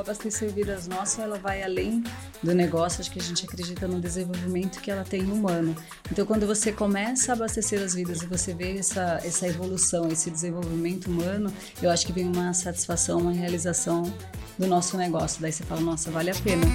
Abastecer Vidas Nossa, ela vai além do negócio, acho que a gente acredita no desenvolvimento que ela tem humano. Então, quando você começa a abastecer as vidas e você vê essa, essa evolução, esse desenvolvimento humano, eu acho que vem uma satisfação, uma realização do nosso negócio. Daí você fala, nossa, vale a pena.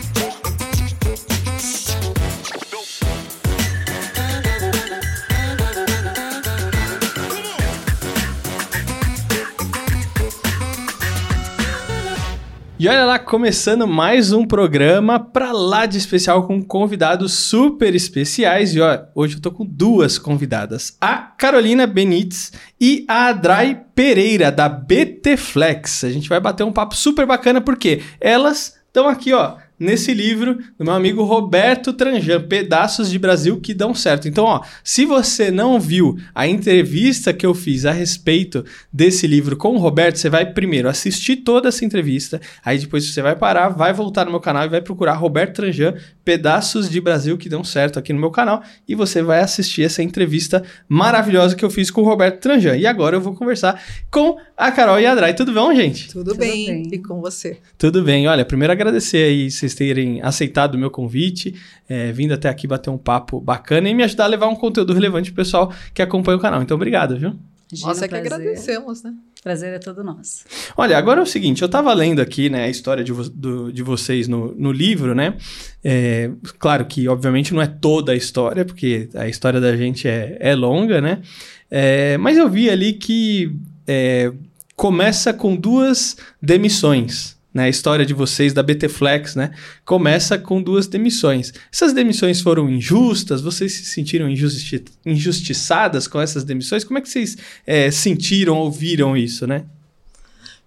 E olha lá, começando mais um programa pra lá de especial com convidados super especiais. E ó, hoje eu tô com duas convidadas: a Carolina Benites e a Adrai Pereira, da BT Flex. A gente vai bater um papo super bacana porque elas estão aqui, ó, nesse livro do meu amigo Roberto Tranjan, Pedaços de Brasil que dão certo. Então, ó, se você não viu a entrevista que eu fiz a respeito desse livro com o Roberto, você vai primeiro assistir toda essa entrevista, aí depois você vai parar, vai voltar no meu canal e vai procurar Roberto Tranjan, Pedaços de Brasil que dão certo aqui no meu canal e você vai assistir essa entrevista maravilhosa que eu fiz com o Roberto Tranjan. E agora eu vou conversar com a Carol e a Adrai. Tudo bom, gente? Tudo, Tudo bem. bem. E com você? Tudo bem. Olha, primeiro agradecer aí vocês terem aceitado o meu convite, é, vindo até aqui bater um papo bacana e me ajudar a levar um conteúdo relevante pro pessoal que acompanha o canal. Então, obrigado, viu? Nós é que agradecemos, né? Prazer é todo nosso. Olha, agora é o seguinte, eu estava lendo aqui, né, a história de, vo do, de vocês no, no livro, né? É, claro que, obviamente, não é toda a história, porque a história da gente é, é longa, né? É, mas eu vi ali que é, começa com duas demissões, né, a história de vocês da BT Flex, né, começa com duas demissões. Essas demissões foram injustas? Vocês se sentiram injusti injustiçadas com essas demissões? Como é que vocês é, sentiram, ouviram isso, né?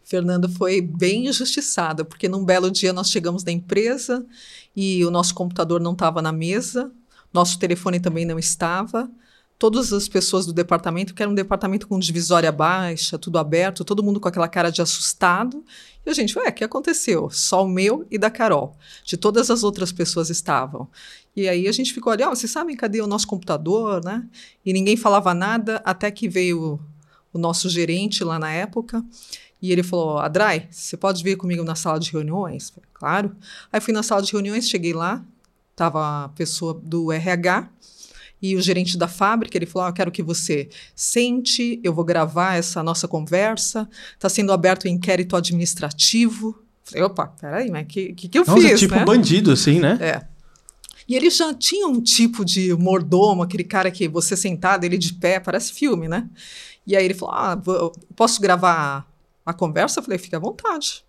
Fernando foi bem injustiçada, porque num belo dia nós chegamos na empresa e o nosso computador não estava na mesa, nosso telefone também não estava todas as pessoas do departamento, que era um departamento com divisória baixa, tudo aberto, todo mundo com aquela cara de assustado. E a gente, ué, o que aconteceu? Só o meu e da Carol. De todas as outras pessoas estavam. E aí a gente ficou ali, ó, oh, vocês sabem cadê o nosso computador, né? E ninguém falava nada, até que veio o nosso gerente lá na época. E ele falou: Adrai, você pode vir comigo na sala de reuniões? Claro. Aí fui na sala de reuniões, cheguei lá, tava a pessoa do RH e o gerente da fábrica, ele falou: ah, eu quero que você sente, eu vou gravar essa nossa conversa. Está sendo aberto um inquérito administrativo. Falei, opa, peraí, mas o que, que, que eu Nossa, fiz? tipo né? bandido, assim, né? É. E ele já tinha um tipo de mordomo, aquele cara que você sentado, ele de pé, parece filme, né? E aí ele falou: ah, posso gravar a conversa? Eu falei: fique à vontade.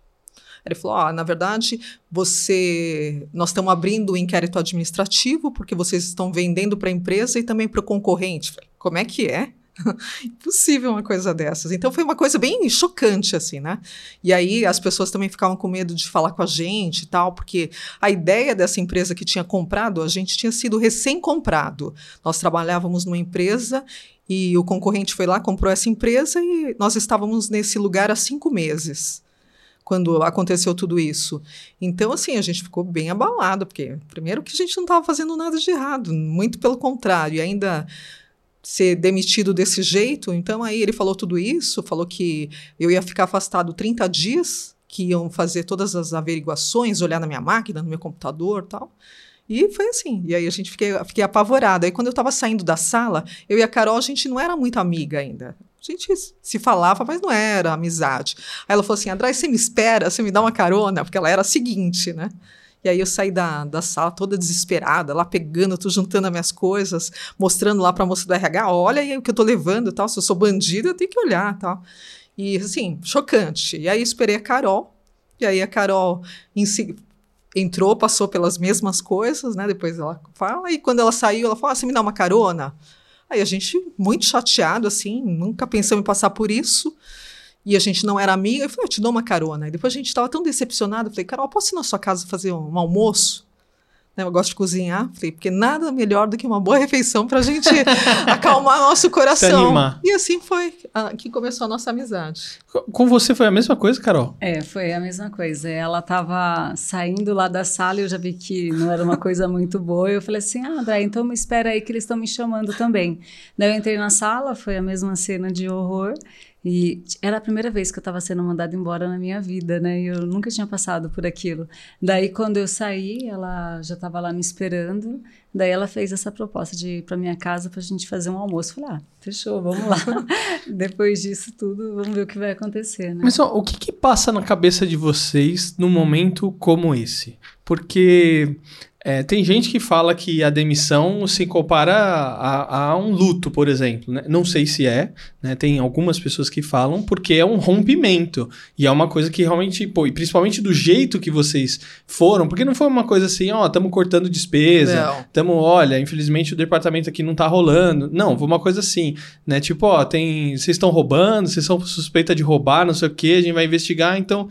Ele falou: ah, na verdade, você, nós estamos abrindo um inquérito administrativo porque vocês estão vendendo para a empresa e também para o concorrente. Falei, Como é que é? Impossível uma coisa dessas. Então foi uma coisa bem chocante, assim, né? E aí as pessoas também ficavam com medo de falar com a gente e tal, porque a ideia dessa empresa que tinha comprado, a gente tinha sido recém-comprado. Nós trabalhávamos numa empresa e o concorrente foi lá, comprou essa empresa e nós estávamos nesse lugar há cinco meses quando aconteceu tudo isso. Então, assim, a gente ficou bem abalado, porque, primeiro, que a gente não estava fazendo nada de errado, muito pelo contrário, e ainda ser demitido desse jeito. Então, aí ele falou tudo isso, falou que eu ia ficar afastado 30 dias, que iam fazer todas as averiguações, olhar na minha máquina, no meu computador tal. E foi assim. E aí a gente fiquei, fiquei apavorada. Aí quando eu estava saindo da sala, eu e a Carol, a gente não era muito amiga ainda. A gente se falava, mas não era amizade. Aí ela falou assim: André, você me espera, você me dá uma carona, porque ela era a seguinte, né? E aí eu saí da, da sala toda desesperada, lá pegando, tô juntando as minhas coisas, mostrando lá para a moça do RH, olha aí o que eu tô levando, tal, se eu sou bandida, eu tenho que olhar, tal. E assim, chocante. E aí esperei a Carol, e aí a Carol entrou, passou pelas mesmas coisas, né? Depois ela fala, e quando ela saiu, ela falou: ah, você me dá uma carona? Aí a gente, muito chateado, assim, nunca pensamos em passar por isso. E a gente não era amiga. Eu falei, eu te dou uma carona. E depois a gente estava tão decepcionado. Eu falei, Carol, posso ir na sua casa fazer um, um almoço? Né, eu gosto de cozinhar, falei, porque nada melhor do que uma boa refeição para a gente acalmar nosso coração. E assim foi ah, que começou a nossa amizade. Com você foi a mesma coisa, Carol? É, foi a mesma coisa. Ela estava saindo lá da sala e eu já vi que não era uma coisa muito boa. Eu falei assim, ah, André, então me espera aí que eles estão me chamando também. Daí eu entrei na sala, foi a mesma cena de horror. E era a primeira vez que eu estava sendo mandada embora na minha vida, né? E eu nunca tinha passado por aquilo. Daí, quando eu saí, ela já estava lá me esperando. Daí, ela fez essa proposta de ir para minha casa para a gente fazer um almoço. Falei, ah, fechou, vamos lá. Depois disso tudo, vamos ver o que vai acontecer, né? Mas ó, o que, que passa na cabeça de vocês num momento como esse? Porque é, tem gente que fala que a demissão se compara a, a um luto, por exemplo. Né? Não sei se é, né? tem algumas pessoas que falam, porque é um rompimento. E é uma coisa que realmente, pô, e principalmente do jeito que vocês foram, porque não foi uma coisa assim, ó, estamos cortando despesa, estamos, olha, infelizmente o departamento aqui não tá rolando. Não, foi uma coisa assim, né? Tipo, ó, tem. Vocês estão roubando, vocês são suspeita de roubar, não sei o que, a gente vai investigar, então.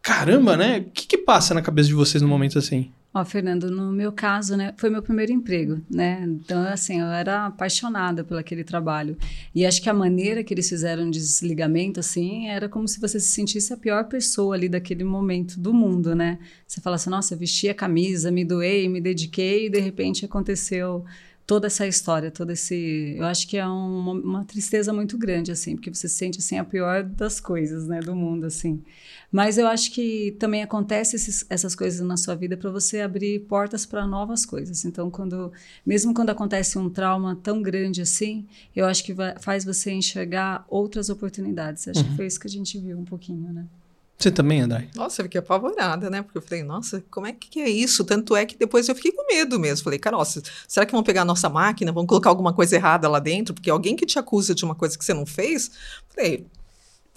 Caramba, né? O que, que passa na cabeça de vocês no momento assim? Ó, Fernando, no meu caso, né, foi meu primeiro emprego, né? Então, assim, eu era apaixonada por aquele trabalho. E acho que a maneira que eles fizeram de desligamento, assim, era como se você se sentisse a pior pessoa ali daquele momento do mundo, né? Você fala assim, nossa, vesti a camisa, me doei, me dediquei, e de repente aconteceu toda essa história, todo esse, eu acho que é uma, uma tristeza muito grande assim, porque você se sente assim a pior das coisas, né, do mundo assim. Mas eu acho que também acontece esses, essas coisas na sua vida para você abrir portas para novas coisas. Então, quando, mesmo quando acontece um trauma tão grande assim, eu acho que vai, faz você enxergar outras oportunidades. Acho uhum. que foi isso que a gente viu um pouquinho, né? Você também, André? Nossa, eu fiquei apavorada, né? Porque eu falei, nossa, como é que é isso? Tanto é que depois eu fiquei com medo mesmo. Falei, cara, nossa, será que vão pegar a nossa máquina? Vão colocar alguma coisa errada lá dentro? Porque alguém que te acusa de uma coisa que você não fez, falei,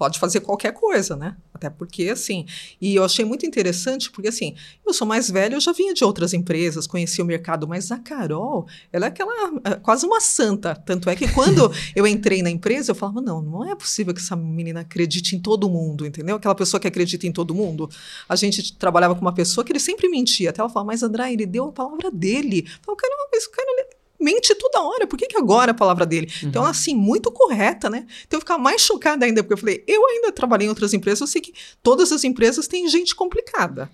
pode fazer qualquer coisa, né? Até porque, assim, e eu achei muito interessante, porque, assim, eu sou mais velha, eu já vinha de outras empresas, conhecia o mercado, mas a Carol, ela é aquela, é quase uma santa. Tanto é que quando eu entrei na empresa, eu falava, não, não é possível que essa menina acredite em todo mundo, entendeu? Aquela pessoa que acredita em todo mundo. A gente trabalhava com uma pessoa que ele sempre mentia, até ela falava, mas André, ele deu a palavra dele. Eu falava, cara, mas o cara mente toda hora. Por que, que agora a palavra dele? Uhum. Então, assim, muito correta, né? Então, eu ficava mais chocada ainda, porque eu falei, eu ainda trabalhei em outras empresas, eu sei que todas as empresas têm gente complicada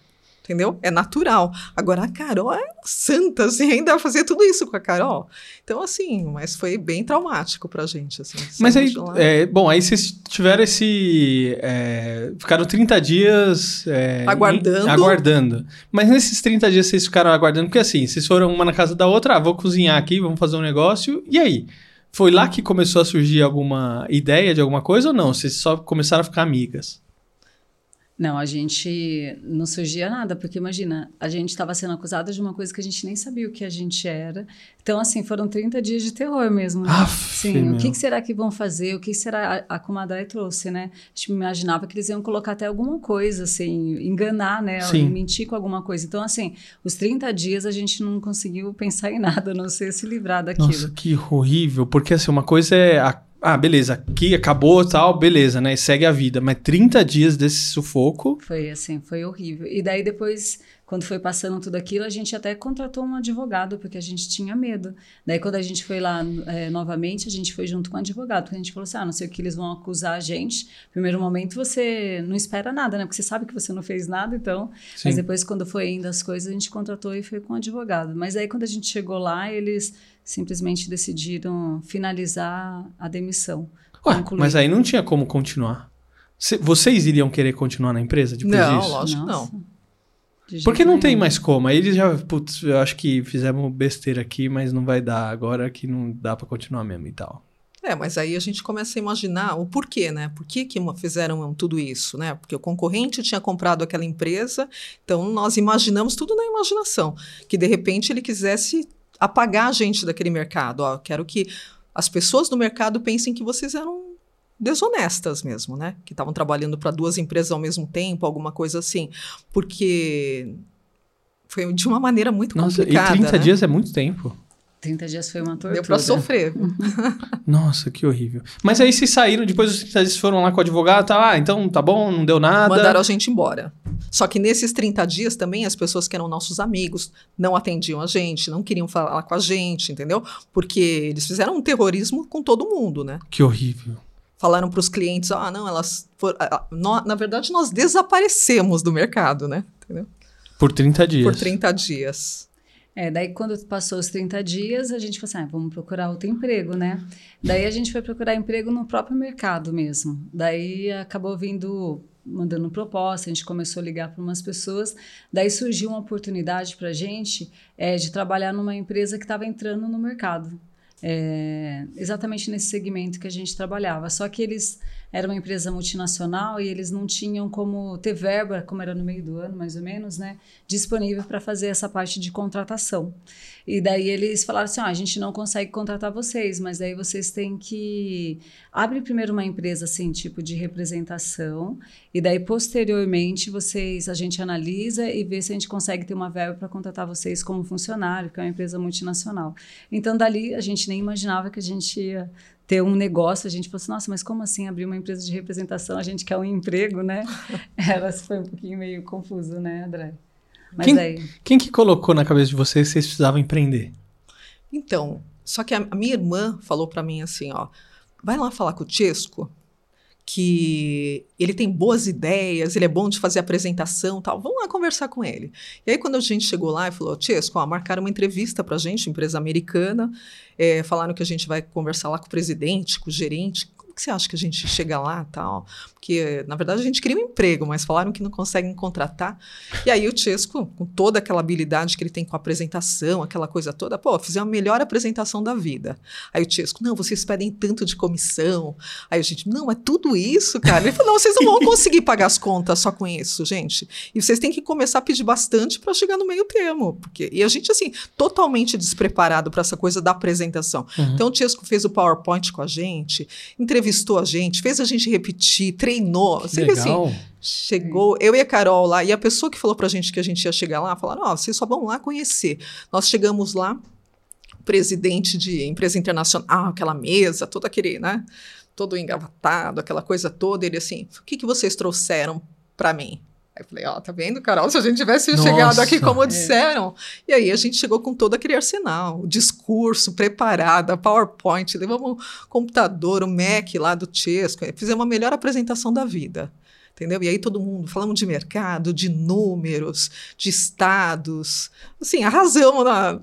entendeu? É natural. Agora, a Carol é santa, assim, ainda vai fazer tudo isso com a Carol. Então, assim, mas foi bem traumático pra gente, assim. Mas aí, é, bom, aí vocês tiveram esse... É, ficaram 30 dias... É, aguardando. Em, aguardando. Mas nesses 30 dias vocês ficaram aguardando, porque assim, vocês foram uma na casa da outra, ah, vou cozinhar aqui, vamos fazer um negócio, e aí? Foi lá que começou a surgir alguma ideia de alguma coisa ou não? Vocês só começaram a ficar amigas? Não, a gente não surgia nada, porque imagina, a gente estava sendo acusada de uma coisa que a gente nem sabia o que a gente era. Então, assim, foram 30 dias de terror mesmo. Né? Sim, o que, que, será que vão fazer? O que será a, a Kumadai trouxe, né? A gente imaginava que eles iam colocar até alguma coisa, assim, enganar, né? Sim. mentir com alguma coisa. Então, assim, os 30 dias a gente não conseguiu pensar em nada, a não ser se livrar daquilo. Nossa, que horrível. Porque, assim, uma coisa é a ah, beleza, aqui acabou tal, beleza, né? Segue a vida. Mas 30 dias desse sufoco. Foi assim, foi horrível. E daí depois, quando foi passando tudo aquilo, a gente até contratou um advogado, porque a gente tinha medo. Daí quando a gente foi lá é, novamente, a gente foi junto com o advogado, porque a gente falou assim: ah, não sei o que eles vão acusar a gente. Primeiro momento você não espera nada, né? Porque você sabe que você não fez nada, então. Sim. Mas depois, quando foi indo as coisas, a gente contratou e foi com o advogado. Mas aí quando a gente chegou lá, eles simplesmente decidiram finalizar a demissão. Ué, mas aí não tinha como continuar. vocês iriam querer continuar na empresa depois não, disso? Lógico Nossa. não. Porque não tem mais como. Aí eles já, putz, eu acho que fizemos besteira aqui, mas não vai dar agora que não dá para continuar mesmo e tal. É, mas aí a gente começa a imaginar o porquê, né? Por que, que fizeram tudo isso, né? Porque o concorrente tinha comprado aquela empresa, então nós imaginamos tudo na imaginação. Que de repente ele quisesse apagar a gente daquele mercado. Ó, quero que as pessoas do mercado pensem que vocês eram desonestas mesmo, né? Que estavam trabalhando para duas empresas ao mesmo tempo, alguma coisa assim. Porque foi de uma maneira muito Nossa, complicada. E 30 né? dias é muito tempo. 30 dias foi uma tortura. Deu pra sofrer. Nossa, que horrível. Mas aí vocês saíram, depois dos 30 dias foram lá com o advogado, tá, ah, então tá bom, não deu nada. Mandaram a gente embora. Só que nesses 30 dias também as pessoas que eram nossos amigos não atendiam a gente, não queriam falar com a gente, entendeu? Porque eles fizeram um terrorismo com todo mundo, né? Que horrível. Falaram para os clientes, ah, não, elas. For, na verdade, nós desaparecemos do mercado, né? Entendeu? Por 30 dias. Por 30 dias. É, daí quando passou os 30 dias, a gente falou assim, ah, vamos procurar outro emprego, né? Daí a gente foi procurar emprego no próprio mercado mesmo. Daí acabou vindo mandando proposta, a gente começou a ligar para umas pessoas. Daí surgiu uma oportunidade para a gente é, de trabalhar numa empresa que estava entrando no mercado. É, exatamente nesse segmento que a gente trabalhava. Só que eles era uma empresa multinacional e eles não tinham como ter verba, como era no meio do ano, mais ou menos, né, disponível para fazer essa parte de contratação. E daí eles falaram assim: ah, a gente não consegue contratar vocês, mas daí vocês têm que. Abre primeiro uma empresa assim, tipo de representação, e daí posteriormente vocês a gente analisa e vê se a gente consegue ter uma verba para contratar vocês como funcionário, que é uma empresa multinacional. Então, dali a gente nem imaginava que a gente ia ter um negócio, a gente falou assim, nossa, mas como assim abrir uma empresa de representação? A gente quer um emprego, né? Era, foi um pouquinho meio confuso, né, André? Mas quem, aí... quem que colocou na cabeça de vocês que vocês precisavam empreender? Então, só que a, a minha irmã falou para mim assim, ó, vai lá falar com o Chesco, que ele tem boas ideias, ele é bom de fazer apresentação tal. Vamos lá conversar com ele. E aí, quando a gente chegou lá e falou, Chesco, ó, marcaram uma entrevista para a gente, empresa americana, é, falaram que a gente vai conversar lá com o presidente, com o gerente que você acha que a gente chega lá tal? Porque, na verdade, a gente queria um emprego, mas falaram que não conseguem contratar. E aí o Chesco, com toda aquela habilidade que ele tem com a apresentação, aquela coisa toda, pô, fizer a melhor apresentação da vida. Aí o Chesco, não, vocês pedem tanto de comissão. Aí a gente, não, é tudo isso, cara. Ele falou, não, vocês não vão conseguir pagar as contas só com isso, gente. E vocês têm que começar a pedir bastante para chegar no meio termo. Porque... E a gente, assim, totalmente despreparado para essa coisa da apresentação. Uhum. Então o Chesco fez o PowerPoint com a gente, entrevistou entrevistou a gente, fez a gente repetir, treinou. Sempre assim, legal. assim. Chegou, eu e a Carol lá, e a pessoa que falou pra gente que a gente ia chegar lá, falaram: Ó, oh, vocês só vão lá conhecer. Nós chegamos lá, presidente de empresa internacional, aquela mesa, todo aquele, né? Todo engavatado, aquela coisa toda. Ele assim: o que, que vocês trouxeram para mim? Aí eu falei, ó, oh, tá vendo, Carol? Se a gente tivesse Nossa. chegado aqui como é. disseram. E aí a gente chegou com todo aquele arsenal, o discurso preparado, a PowerPoint, levamos o computador, o Mac lá do Chesco, fizemos a melhor apresentação da vida. Entendeu? E aí todo mundo, falamos de mercado, de números, de estados. Assim, arrasamos na,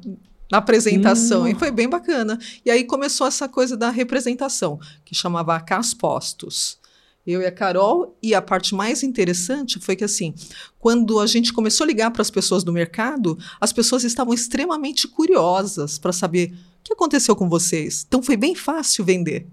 na apresentação hum. e foi bem bacana. E aí começou essa coisa da representação, que chamava Cas Postos eu e a Carol, e a parte mais interessante foi que, assim, quando a gente começou a ligar para as pessoas do mercado, as pessoas estavam extremamente curiosas para saber o que aconteceu com vocês. Então, foi bem fácil vender.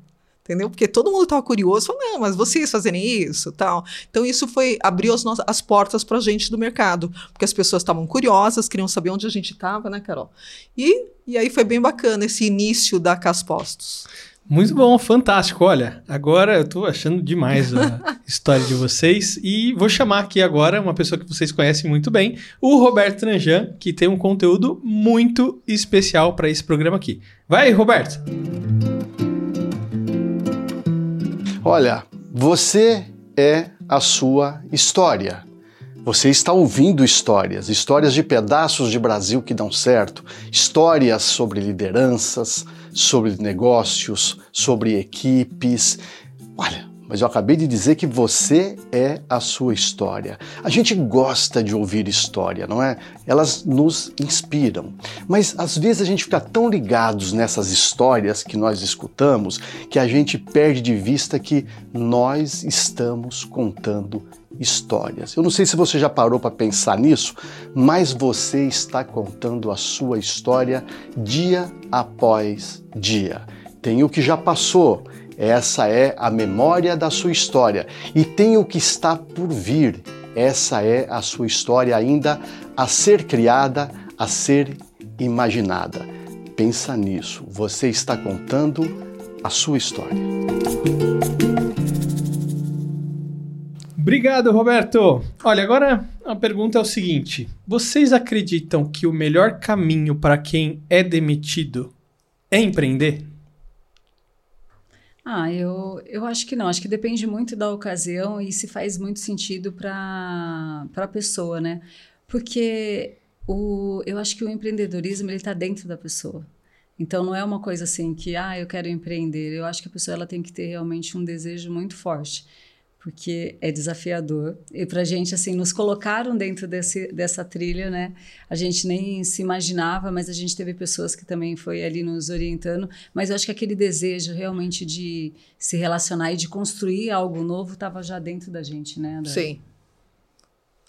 Entendeu? Porque todo mundo estava curioso, falou, não, mas vocês fazerem isso tal. Então, isso foi abriu as, as portas para a gente do mercado, porque as pessoas estavam curiosas, queriam saber onde a gente estava, né, Carol? E, e aí foi bem bacana esse início da Caspostos. Muito bom, fantástico. Olha, agora eu tô achando demais a história de vocês e vou chamar aqui agora uma pessoa que vocês conhecem muito bem, o Roberto Tranjan, que tem um conteúdo muito especial para esse programa aqui. Vai, Roberto. Olha, você é a sua história. Você está ouvindo histórias, histórias de pedaços de Brasil que dão certo, histórias sobre lideranças, sobre negócios, sobre equipes. Olha, mas eu acabei de dizer que você é a sua história. A gente gosta de ouvir história, não é? Elas nos inspiram. Mas às vezes a gente fica tão ligados nessas histórias que nós escutamos que a gente perde de vista que nós estamos contando histórias. Eu não sei se você já parou para pensar nisso, mas você está contando a sua história dia após dia. Tem o que já passou, essa é a memória da sua história, e tem o que está por vir, essa é a sua história ainda a ser criada, a ser imaginada. Pensa nisso, você está contando a sua história. Obrigado, Roberto. Olha, agora a pergunta é o seguinte: vocês acreditam que o melhor caminho para quem é demitido é empreender? Ah, eu, eu acho que não. Acho que depende muito da ocasião e se faz muito sentido para a pessoa, né? Porque o, eu acho que o empreendedorismo ele está dentro da pessoa. Então não é uma coisa assim que ah eu quero empreender. Eu acho que a pessoa ela tem que ter realmente um desejo muito forte. Porque é desafiador. E para a gente, assim, nos colocaram dentro desse, dessa trilha, né? A gente nem se imaginava, mas a gente teve pessoas que também foi ali nos orientando. Mas eu acho que aquele desejo realmente de se relacionar e de construir algo novo estava já dentro da gente, né? Sim.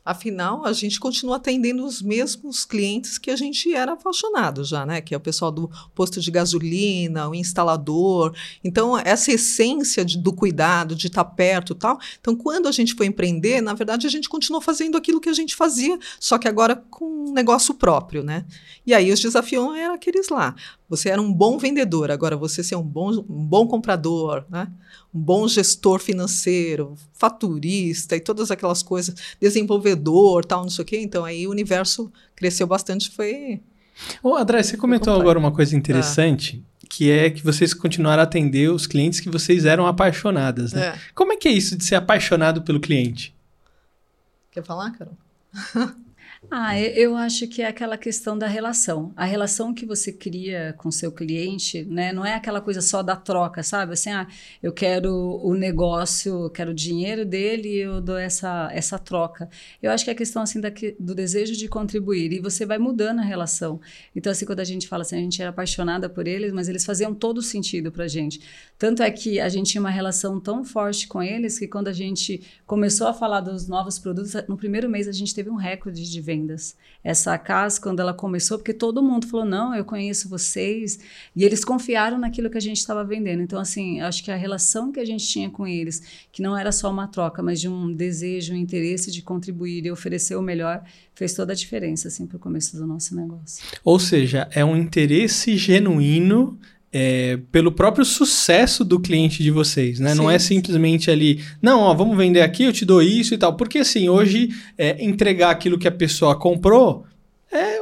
Afinal, a gente continua atendendo os mesmos clientes que a gente era apaixonado já, né? Que é o pessoal do posto de gasolina, o instalador. Então, essa essência de, do cuidado, de estar perto tal. Então, quando a gente foi empreender, na verdade, a gente continuou fazendo aquilo que a gente fazia, só que agora com um negócio próprio, né? E aí os desafios eram aqueles lá. Você era um bom vendedor, agora você ser um bom, um bom comprador, né? um bom gestor financeiro, faturista e todas aquelas coisas, desenvolvedor, tal, não sei o quê. Então aí o universo cresceu bastante, foi. Ô, André, você comentou agora uma coisa interessante. Que é que vocês continuaram a atender os clientes que vocês eram apaixonadas, né? É. Como é que é isso de ser apaixonado pelo cliente? Quer falar, Carol? Ah, eu acho que é aquela questão da relação. A relação que você cria com seu cliente, né? Não é aquela coisa só da troca, sabe? Assim, ah, eu quero o negócio, quero o dinheiro dele e eu dou essa, essa troca. Eu acho que é a questão, assim, da, do desejo de contribuir. E você vai mudando a relação. Então, assim, quando a gente fala assim, a gente era apaixonada por eles, mas eles faziam todo sentido pra gente. Tanto é que a gente tinha uma relação tão forte com eles que quando a gente começou a falar dos novos produtos, no primeiro mês a gente teve um recorde de venda vendas. Essa casa, quando ela começou, porque todo mundo falou: não, eu conheço vocês, e eles confiaram naquilo que a gente estava vendendo. Então, assim, acho que a relação que a gente tinha com eles, que não era só uma troca, mas de um desejo, um interesse de contribuir e oferecer o melhor, fez toda a diferença, assim, para o começo do nosso negócio. Ou seja, é um interesse genuíno é, pelo próprio sucesso do cliente de vocês, né? Sim. Não é simplesmente ali, não, ó, vamos vender aqui, eu te dou isso e tal. Porque assim, hoje, é, entregar aquilo que a pessoa comprou é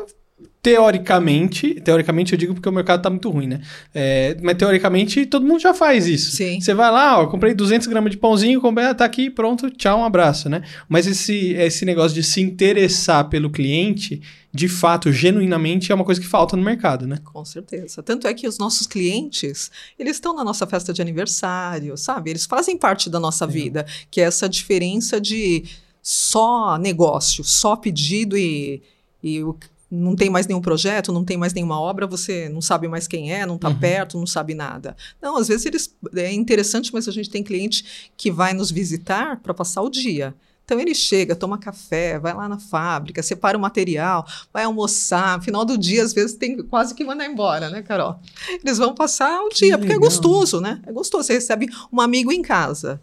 teoricamente, teoricamente eu digo porque o mercado tá muito ruim, né? É, mas teoricamente todo mundo já faz isso. Sim. Você vai lá, ó, comprei 200 gramas de pãozinho, comprei, ah, tá aqui, pronto, tchau, um abraço, né? Mas esse, esse negócio de se interessar pelo cliente, de fato, genuinamente, é uma coisa que falta no mercado, né? Com certeza. Tanto é que os nossos clientes, eles estão na nossa festa de aniversário, sabe? Eles fazem parte da nossa vida, que é essa diferença de só negócio, só pedido e, e o não tem mais nenhum projeto, não tem mais nenhuma obra, você não sabe mais quem é, não está uhum. perto, não sabe nada. Não, às vezes eles é interessante, mas a gente tem cliente que vai nos visitar para passar o dia. Então ele chega, toma café, vai lá na fábrica, separa o material, vai almoçar. No final do dia, às vezes, tem quase que mandar embora, né, Carol? Eles vão passar o que dia, legal. porque é gostoso, né? É gostoso. Você recebe um amigo em casa.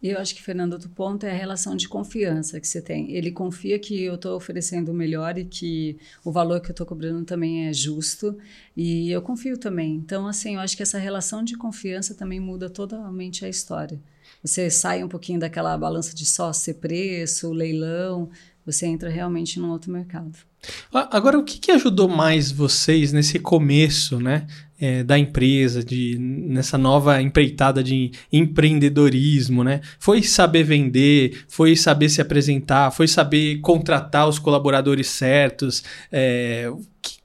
E eu acho que, Fernando, outro ponto é a relação de confiança que você tem. Ele confia que eu estou oferecendo o melhor e que o valor que eu estou cobrando também é justo. E eu confio também. Então, assim, eu acho que essa relação de confiança também muda totalmente a história. Você sai um pouquinho daquela balança de só ser preço, leilão, você entra realmente num outro mercado. Agora, o que, que ajudou mais vocês nesse começo, né? É, da empresa, de, nessa nova empreitada de empreendedorismo, né? Foi saber vender, foi saber se apresentar, foi saber contratar os colaboradores certos. É, o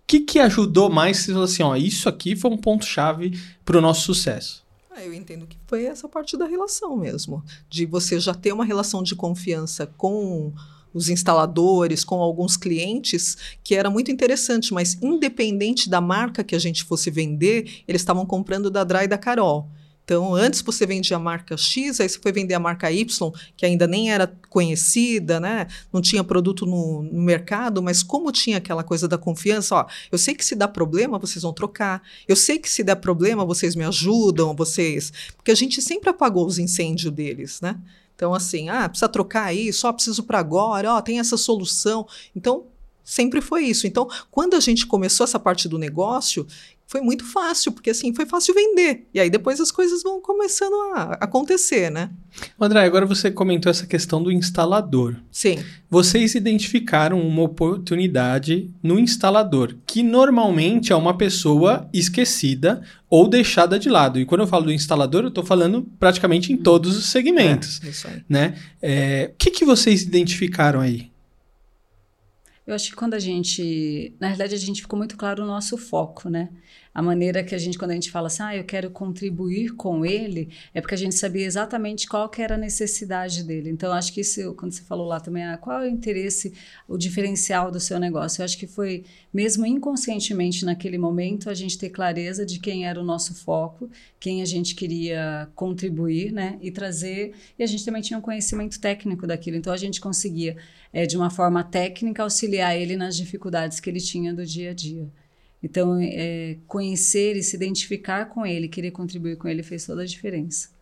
que, que ajudou mais? Você falou assim, ó, isso aqui foi um ponto-chave para o nosso sucesso. Ah, eu entendo que foi essa parte da relação mesmo, de você já ter uma relação de confiança com os instaladores, com alguns clientes, que era muito interessante, mas independente da marca que a gente fosse vender, eles estavam comprando da Dry da Carol. Então, antes você vendia a marca X, aí você foi vender a marca Y, que ainda nem era conhecida, né? Não tinha produto no, no, mercado, mas como tinha aquela coisa da confiança, ó, eu sei que se dá problema, vocês vão trocar. Eu sei que se der problema, vocês me ajudam, vocês. Porque a gente sempre apagou os incêndios deles, né? Então, assim, ah, precisa trocar aí, só preciso para agora, ó, tem essa solução. Então, sempre foi isso. Então, quando a gente começou essa parte do negócio, foi muito fácil, porque assim, foi fácil vender. E aí depois as coisas vão começando a acontecer, né? André, agora você comentou essa questão do instalador. Sim. Vocês identificaram uma oportunidade no instalador, que normalmente é uma pessoa esquecida ou deixada de lado. E quando eu falo do instalador, eu estou falando praticamente em todos os segmentos. É, isso aí. Né? É, o que, que vocês identificaram aí? Eu acho que quando a gente. Na realidade, a gente ficou muito claro o nosso foco, né? a maneira que a gente, quando a gente fala assim, ah, eu quero contribuir com ele, é porque a gente sabia exatamente qual que era a necessidade dele. Então, acho que isso, quando você falou lá também, ah, qual é o interesse, o diferencial do seu negócio? Eu acho que foi, mesmo inconscientemente naquele momento, a gente ter clareza de quem era o nosso foco, quem a gente queria contribuir, né? E trazer. E a gente também tinha um conhecimento técnico daquilo. Então, a gente conseguia, é, de uma forma técnica, auxiliar ele nas dificuldades que ele tinha do dia a dia. Então, é, conhecer e se identificar com ele, querer contribuir com ele, fez toda a diferença.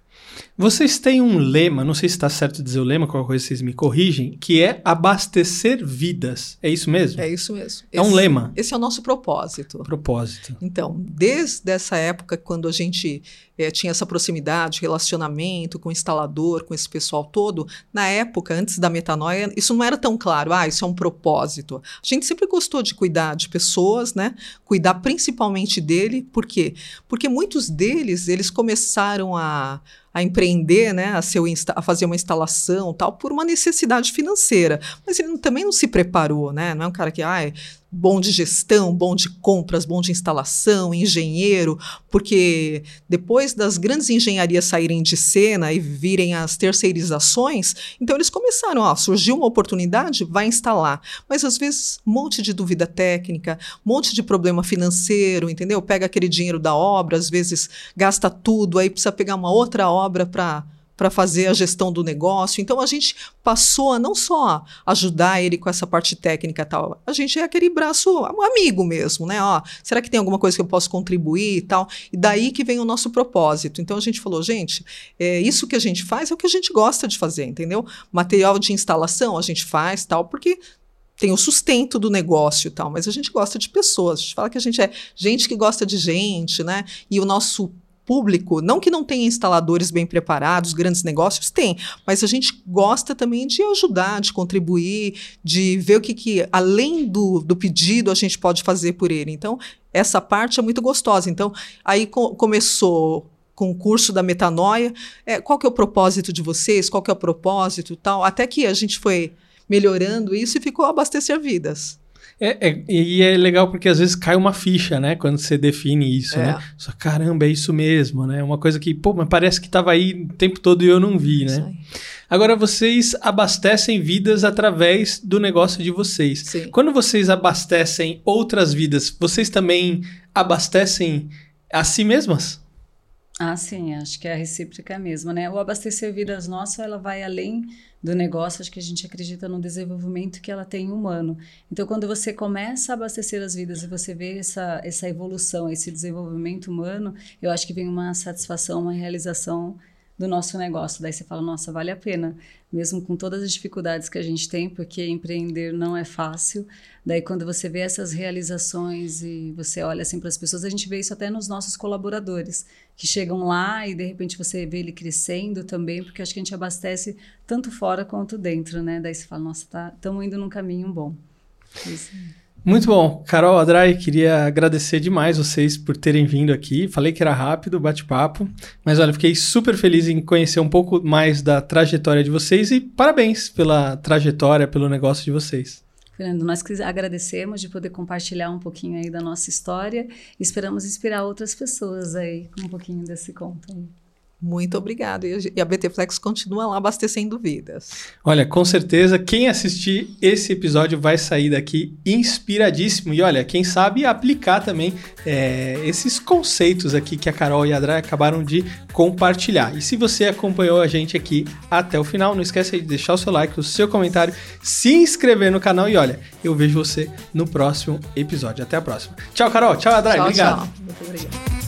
Vocês têm um lema, não sei se está certo dizer o lema, qualquer coisa vocês me corrigem, que é abastecer vidas. É isso mesmo? É isso mesmo. É um lema. Esse é o nosso propósito. Propósito. Então, desde essa época, quando a gente é, tinha essa proximidade, relacionamento com o instalador, com esse pessoal todo, na época, antes da metanoia, isso não era tão claro. Ah, isso é um propósito. A gente sempre gostou de cuidar de pessoas, né? Cuidar principalmente dele. Por quê? Porque muitos deles, eles começaram a a empreender, né, a, seu, a fazer uma instalação tal, por uma necessidade financeira. Mas ele também não se preparou, né? Não é um cara que, ah, bom de gestão, bom de compras, bom de instalação, engenheiro, porque depois das grandes engenharias saírem de cena e virem as terceirizações, então eles começaram, ó, surgiu uma oportunidade, vai instalar. Mas às vezes, monte de dúvida técnica, monte de problema financeiro, entendeu? Pega aquele dinheiro da obra, às vezes gasta tudo, aí precisa pegar uma outra obra para para fazer a gestão do negócio. Então a gente passou a não só ajudar ele com essa parte técnica e tal, a gente é aquele braço amigo mesmo, né? Ó, será que tem alguma coisa que eu posso contribuir e tal? E daí que vem o nosso propósito. Então a gente falou, gente, é, isso que a gente faz é o que a gente gosta de fazer, entendeu? Material de instalação a gente faz tal, porque tem o sustento do negócio e tal, mas a gente gosta de pessoas. A gente fala que a gente é gente que gosta de gente, né? E o nosso público, não que não tenha instaladores bem preparados, grandes negócios, tem, mas a gente gosta também de ajudar, de contribuir, de ver o que, que além do, do pedido, a gente pode fazer por ele. Então, essa parte é muito gostosa. Então, aí co começou com o curso da metanoia, é, qual que é o propósito de vocês, qual que é o propósito tal, até que a gente foi melhorando isso e ficou abastecer vidas. É, é, e é legal porque às vezes cai uma ficha, né? Quando você define isso, é. né? Só, caramba, é isso mesmo, né? Uma coisa que, pô, mas parece que estava aí o tempo todo e eu não vi, né? Agora, vocês abastecem vidas através do negócio de vocês. Sim. Quando vocês abastecem outras vidas, vocês também abastecem a si mesmas? Ah, sim, acho que é a recíproca mesmo, né? O abastecer vidas nosso, ela vai além do negócio, acho que a gente acredita no desenvolvimento que ela tem humano. Então, quando você começa a abastecer as vidas e você vê essa, essa evolução, esse desenvolvimento humano, eu acho que vem uma satisfação, uma realização do nosso negócio. Daí você fala, nossa, vale a pena, mesmo com todas as dificuldades que a gente tem, porque empreender não é fácil. Daí quando você vê essas realizações e você olha assim para as pessoas, a gente vê isso até nos nossos colaboradores, que chegam lá e de repente você vê ele crescendo também, porque acho que a gente abastece tanto fora quanto dentro, né? Daí você fala, nossa, tá, estamos indo num caminho bom. Isso. Muito bom. Carol, Adrai, queria agradecer demais vocês por terem vindo aqui. Falei que era rápido, bate-papo, mas olha, fiquei super feliz em conhecer um pouco mais da trajetória de vocês e parabéns pela trajetória, pelo negócio de vocês. Fernando, nós agradecemos de poder compartilhar um pouquinho aí da nossa história esperamos inspirar outras pessoas aí com um pouquinho desse conto aí. Muito obrigada. E a BT Flex continua lá abastecendo vidas. Olha, com certeza, quem assistir esse episódio vai sair daqui inspiradíssimo. E olha, quem sabe aplicar também é, esses conceitos aqui que a Carol e a André acabaram de compartilhar. E se você acompanhou a gente aqui até o final, não esqueça de deixar o seu like, o seu comentário, se inscrever no canal e olha, eu vejo você no próximo episódio. Até a próxima. Tchau, Carol. Tchau, André. Tchau, obrigado. Tchau. Muito obrigado.